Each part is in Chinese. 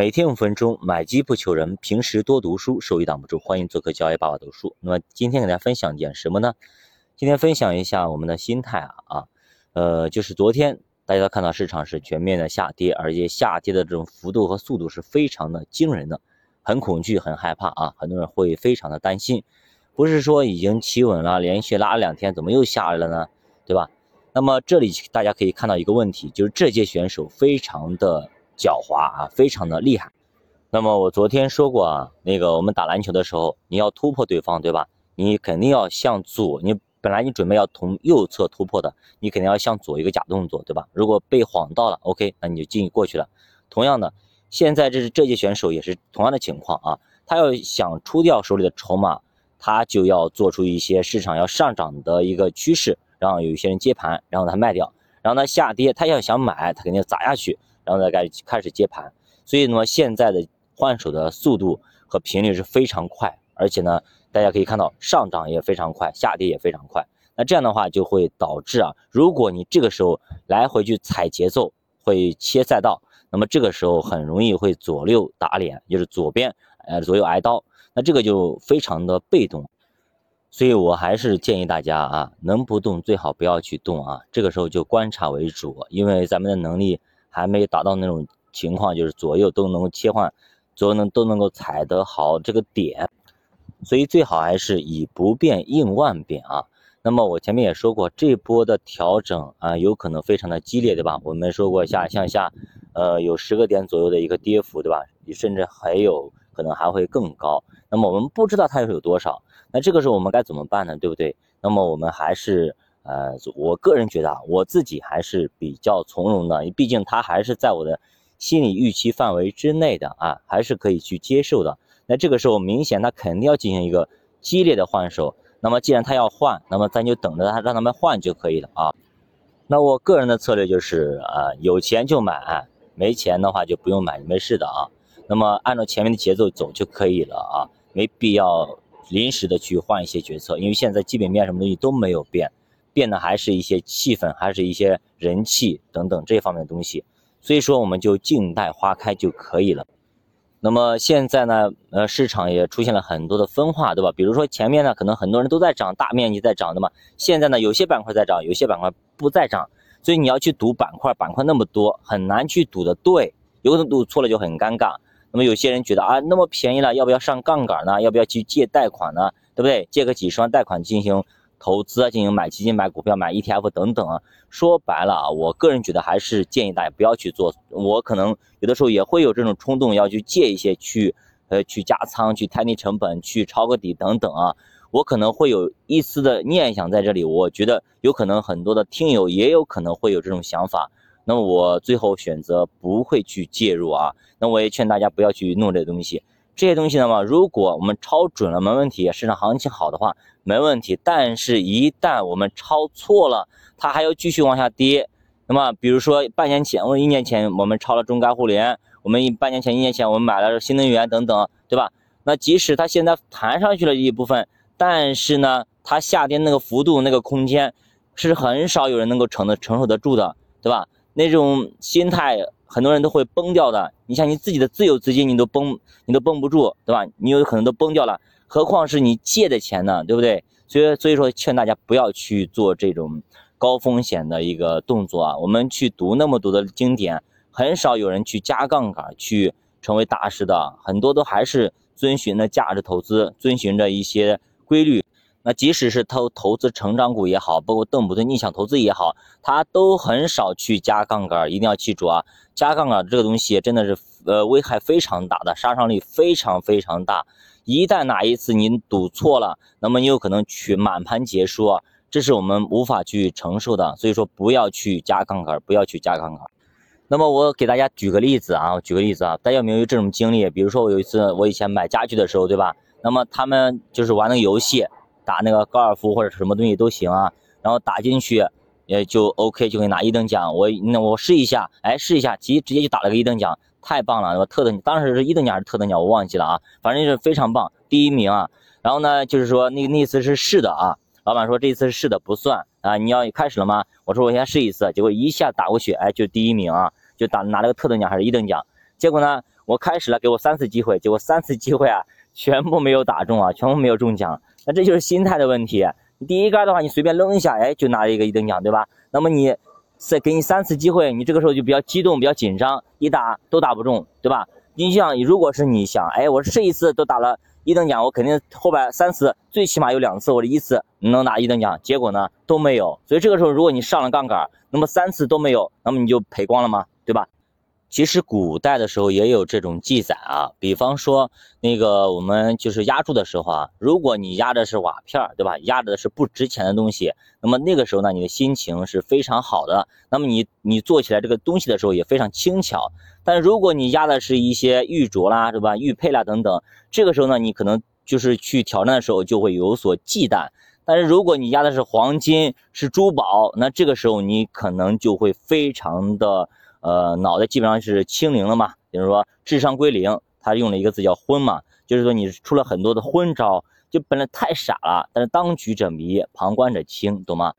每天五分钟，买机不求人，平时多读书，收益挡不住。欢迎做客交易爸爸读书。那么今天给大家分享点什么呢？今天分享一下我们的心态啊啊，呃，就是昨天大家都看到市场是全面的下跌，而且下跌的这种幅度和速度是非常的惊人的，很恐惧，很害怕啊，很多人会非常的担心，不是说已经企稳了，连续拉了两天，怎么又下来了呢？对吧？那么这里大家可以看到一个问题，就是这届选手非常的。狡猾啊，非常的厉害。那么我昨天说过啊，那个我们打篮球的时候，你要突破对方，对吧？你肯定要向左，你本来你准备要从右侧突破的，你肯定要向左一个假动作，对吧？如果被晃到了，OK，那你就进过去了。同样的，现在这是这届选手也是同样的情况啊，他要想出掉手里的筹码，他就要做出一些市场要上涨的一个趋势，然后有一些人接盘，然后他卖掉，然后他下跌，他要想买，他肯定砸下去。然后再开开始接盘，所以呢，现在的换手的速度和频率是非常快，而且呢，大家可以看到上涨也非常快，下跌也非常快。那这样的话就会导致啊，如果你这个时候来回去踩节奏，会切赛道，那么这个时候很容易会左右打脸，就是左边呃左右挨刀，那这个就非常的被动。所以我还是建议大家啊，能不动最好不要去动啊，这个时候就观察为主，因为咱们的能力。还没达到那种情况，就是左右都能够切换，左右能都能够踩得好这个点，所以最好还是以不变应万变啊。那么我前面也说过，这波的调整啊，有可能非常的激烈，对吧？我们说过下向下，呃，有十个点左右的一个跌幅，对吧？甚至还有可能还会更高。那么我们不知道它又有多少，那这个时候我们该怎么办呢？对不对？那么我们还是。呃，我个人觉得啊，我自己还是比较从容的，毕竟它还是在我的心理预期范围之内的啊，还是可以去接受的。那这个时候明显他肯定要进行一个激烈的换手，那么既然他要换，那么咱就等着他让他们换就可以了啊。那我个人的策略就是啊，有钱就买，没钱的话就不用买，没事的啊。那么按照前面的节奏走就可以了啊，没必要临时的去换一些决策，因为现在基本面什么东西都没有变。变的还是一些气氛，还是一些人气等等这方面的东西，所以说我们就静待花开就可以了。那么现在呢，呃，市场也出现了很多的分化，对吧？比如说前面呢，可能很多人都在涨，大面积在涨的嘛。现在呢，有些板块在涨，有些板块不在涨，所以你要去赌板块，板块那么多，很难去赌的对，有可能赌错了就很尴尬。那么有些人觉得啊，那么便宜了，要不要上杠杆呢？要不要去借贷款呢？对不对？借个几十万贷款进行。投资啊进行买基金、买股票、买 ETF 等等啊，说白了啊，我个人觉得还是建议大家不要去做。我可能有的时候也会有这种冲动，要去借一些去，呃，去加仓、去摊低成本、去抄个底等等啊。我可能会有一丝的念想在这里，我觉得有可能很多的听友也有可能会有这种想法。那么我最后选择不会去介入啊。那我也劝大家不要去弄这东西。这些东西呢嘛，如果我们抄准了没问题，市场行情好的话没问题。但是，一旦我们抄错了，它还要继续往下跌。那么，比如说半年前或者一年前我们抄了中概互联，我们一半年前、一年前我们买了新能源等等，对吧？那即使它现在弹上去了一部分，但是呢，它下跌那个幅度、那个空间是很少有人能够承的承受得住的，对吧？那种心态。很多人都会崩掉的，你像你自己的自有资金，你都崩，你都绷不住，对吧？你有可能都崩掉了，何况是你借的钱呢，对不对？所以，所以说劝大家不要去做这种高风险的一个动作啊。我们去读那么多的经典，很少有人去加杠杆去成为大师的，很多都还是遵循着价值投资，遵循着一些规律。那即使是投投资成长股也好，包括邓普顿逆向投资也好，他都很少去加杠杆。一定要记住啊，加杠杆这个东西真的是呃危害非常大的，杀伤力非常非常大。一旦哪一次您赌错了，那么你有可能去满盘结束啊，这是我们无法去承受的。所以说不要去加杠杆，不要去加杠杆。那么我给大家举个例子啊，举个例子啊，大家有没有这种经历？比如说我有一次我以前买家具的时候，对吧？那么他们就是玩那个游戏。打那个高尔夫或者什么东西都行啊，然后打进去也就 OK，就可以拿一等奖。我那我试一下，哎，试一下，直直接就打了个一等奖，太棒了，特等，当时是一等奖还是特等奖，我忘记了啊，反正是非常棒，第一名啊。然后呢，就是说那那次是试的啊，老板说这次是试的不算啊，你要开始了吗？我说我先试一次，结果一下打过去，哎，就第一名啊，就打拿了个特等奖还是一等奖。结果呢？我开始了，给我三次机会，结果三次机会啊，全部没有打中啊，全部没有中奖。那这就是心态的问题。你第一杆的话，你随便扔一下，哎，就拿了一个一等奖，对吧？那么你再给你三次机会，你这个时候就比较激动，比较紧张，一打都打不中，对吧？你想，如果是你想，哎，我这一次都打了一等奖，我肯定后边三次最起码有两次我这一次能拿一等奖，结果呢都没有。所以这个时候，如果你上了杠杆，那么三次都没有，那么你就赔光了吗？对吧？其实古代的时候也有这种记载啊，比方说那个我们就是压铸的时候啊，如果你压的是瓦片，对吧？压的是不值钱的东西，那么那个时候呢，你的心情是非常好的，那么你你做起来这个东西的时候也非常轻巧。但如果你压的是一些玉镯啦，对吧？玉佩啦等等，这个时候呢，你可能就是去挑战的时候就会有所忌惮。但是如果你压的是黄金，是珠宝，那这个时候你可能就会非常的。呃，脑袋基本上是清零了嘛，就是说智商归零。他用了一个字叫昏嘛，就是说你出了很多的昏招，就本来太傻了。但是当局者迷，旁观者清，懂吗？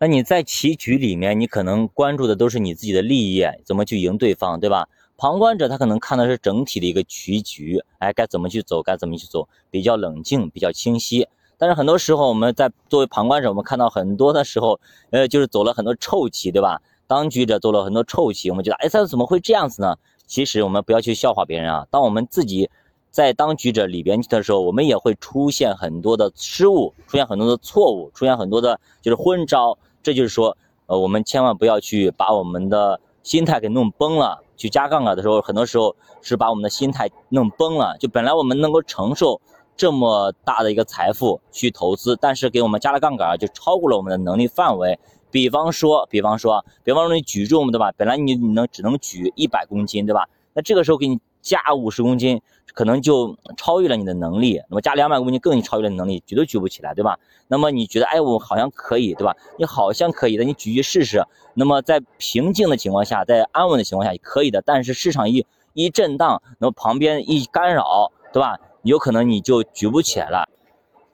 那你在棋局里面，你可能关注的都是你自己的利益，怎么去赢对方，对吧？旁观者他可能看的是整体的一个棋局，哎，该怎么去走，该怎么去走，比较冷静，比较清晰。但是很多时候我们在作为旁观者，我们看到很多的时候，呃，就是走了很多臭棋，对吧？当局者做了很多臭棋，我们觉得，哎，他怎么会这样子呢？其实我们不要去笑话别人啊。当我们自己在当局者里边的时候，我们也会出现很多的失误，出现很多的错误，出现很多的就是昏招。这就是说，呃，我们千万不要去把我们的心态给弄崩了。去加杠杆的时候，很多时候是把我们的心态弄崩了。就本来我们能够承受这么大的一个财富去投资，但是给我们加了杠杆，就超过了我们的能力范围。比方说，比方说，比方说你举重对吧？本来你你能只能举一百公斤对吧？那这个时候给你加五十公斤，可能就超越了你的能力。那么加两百公斤更超越了能力，举都举不起来对吧？那么你觉得，哎，我好像可以对吧？你好像可以的，你举一试试。那么在平静的情况下，在安稳的情况下可以的。但是市场一一震荡，那么旁边一干扰对吧？有可能你就举不起来了。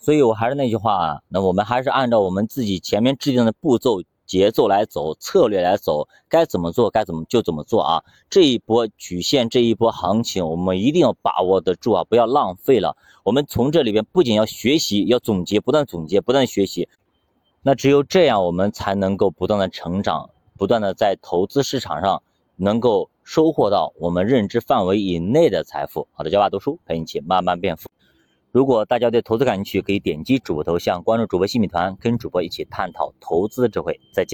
所以，我还是那句话啊，那我们还是按照我们自己前面制定的步骤、节奏来走，策略来走，该怎么做，该怎么就怎么做啊。这一波曲线，这一波行情，我们一定要把握得住啊，不要浪费了。我们从这里边不仅要学习，要总结，不断总结，不断学习。那只有这样，我们才能够不断的成长，不断的在投资市场上能够收获到我们认知范围以内的财富。好的，教爸读书陪你一起慢慢变富。如果大家对投资感兴趣，可以点击主播头像，关注主播新米团，跟主播一起探讨投资智慧。再见。